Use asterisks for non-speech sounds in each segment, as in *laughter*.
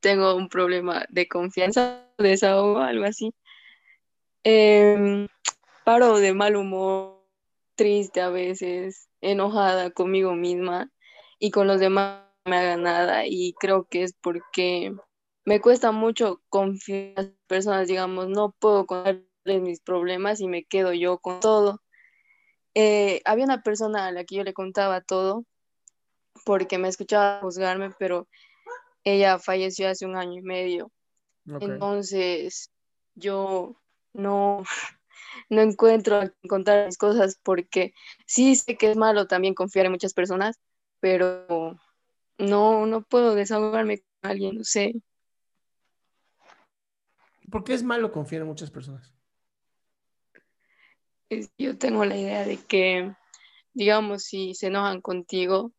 tengo un problema de confianza, *laughs* desahogo, algo así. Em, paro de mal humor, triste a veces, enojada conmigo misma y con los demás me haga nada y creo que es porque me cuesta mucho confiar en las personas, digamos, no puedo contarles mis problemas y me quedo yo con todo. Eh, había una persona a la que yo le contaba todo porque me escuchaba juzgarme, pero ella falleció hace un año y medio. Entonces, yo no, *laughs* no encuentro contar mis cosas porque sí sé que es malo también confiar en muchas personas, pero no, no puedo desahogarme con alguien, no sé. ¿Por qué es malo confiar en muchas personas? yo tengo la idea de que, digamos, si se enojan contigo,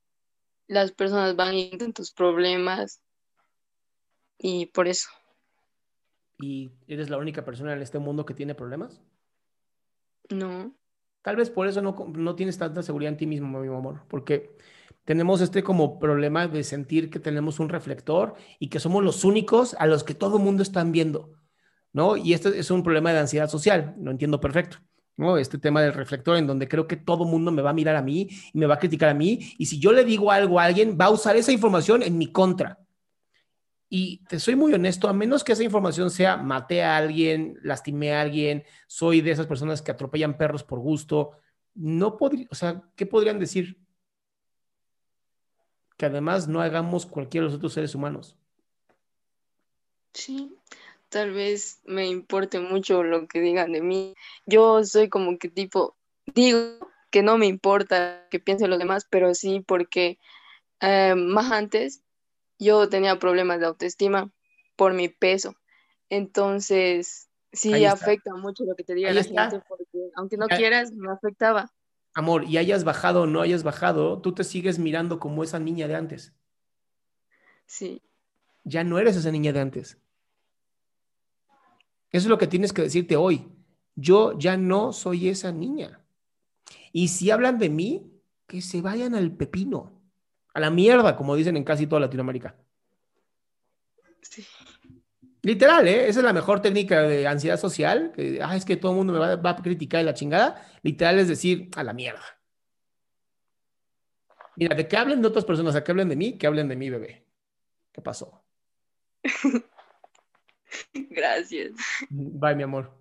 las personas van a tus problemas y por eso. ¿Y eres la única persona en este mundo que tiene problemas? No. Tal vez por eso no, no tienes tanta seguridad en ti mismo, mi amor, porque tenemos este como problema de sentir que tenemos un reflector y que somos los únicos a los que todo el mundo está viendo, ¿no? Y este es un problema de ansiedad social, lo entiendo perfecto. ¿no? Este tema del reflector en donde creo que todo el mundo me va a mirar a mí y me va a criticar a mí y si yo le digo algo a alguien va a usar esa información en mi contra. Y te soy muy honesto, a menos que esa información sea maté a alguien, lastimé a alguien, soy de esas personas que atropellan perros por gusto, no podría, o sea, ¿qué podrían decir? Que además no hagamos cualquiera de los otros seres humanos. Sí, tal vez me importe mucho lo que digan de mí. Yo soy como que tipo, digo que no me importa que piensen los demás, pero sí porque eh, más antes yo tenía problemas de autoestima por mi peso. Entonces, sí afecta mucho lo que te diga la gente, porque aunque no quieras, me afectaba. Amor, y hayas bajado o no hayas bajado, tú te sigues mirando como esa niña de antes. Sí. Ya no eres esa niña de antes. Eso es lo que tienes que decirte hoy. Yo ya no soy esa niña. Y si hablan de mí, que se vayan al pepino. A la mierda, como dicen en casi toda Latinoamérica. Sí. Literal, ¿eh? Esa es la mejor técnica de ansiedad social. Que, ah, es que todo el mundo me va, a criticar la chingada. Literal es decir, a la mierda. Mira, de que hablen de otras personas, a que hablen de mí, que hablen de mí, bebé. ¿Qué pasó? *laughs* Gracias. Bye, mi amor.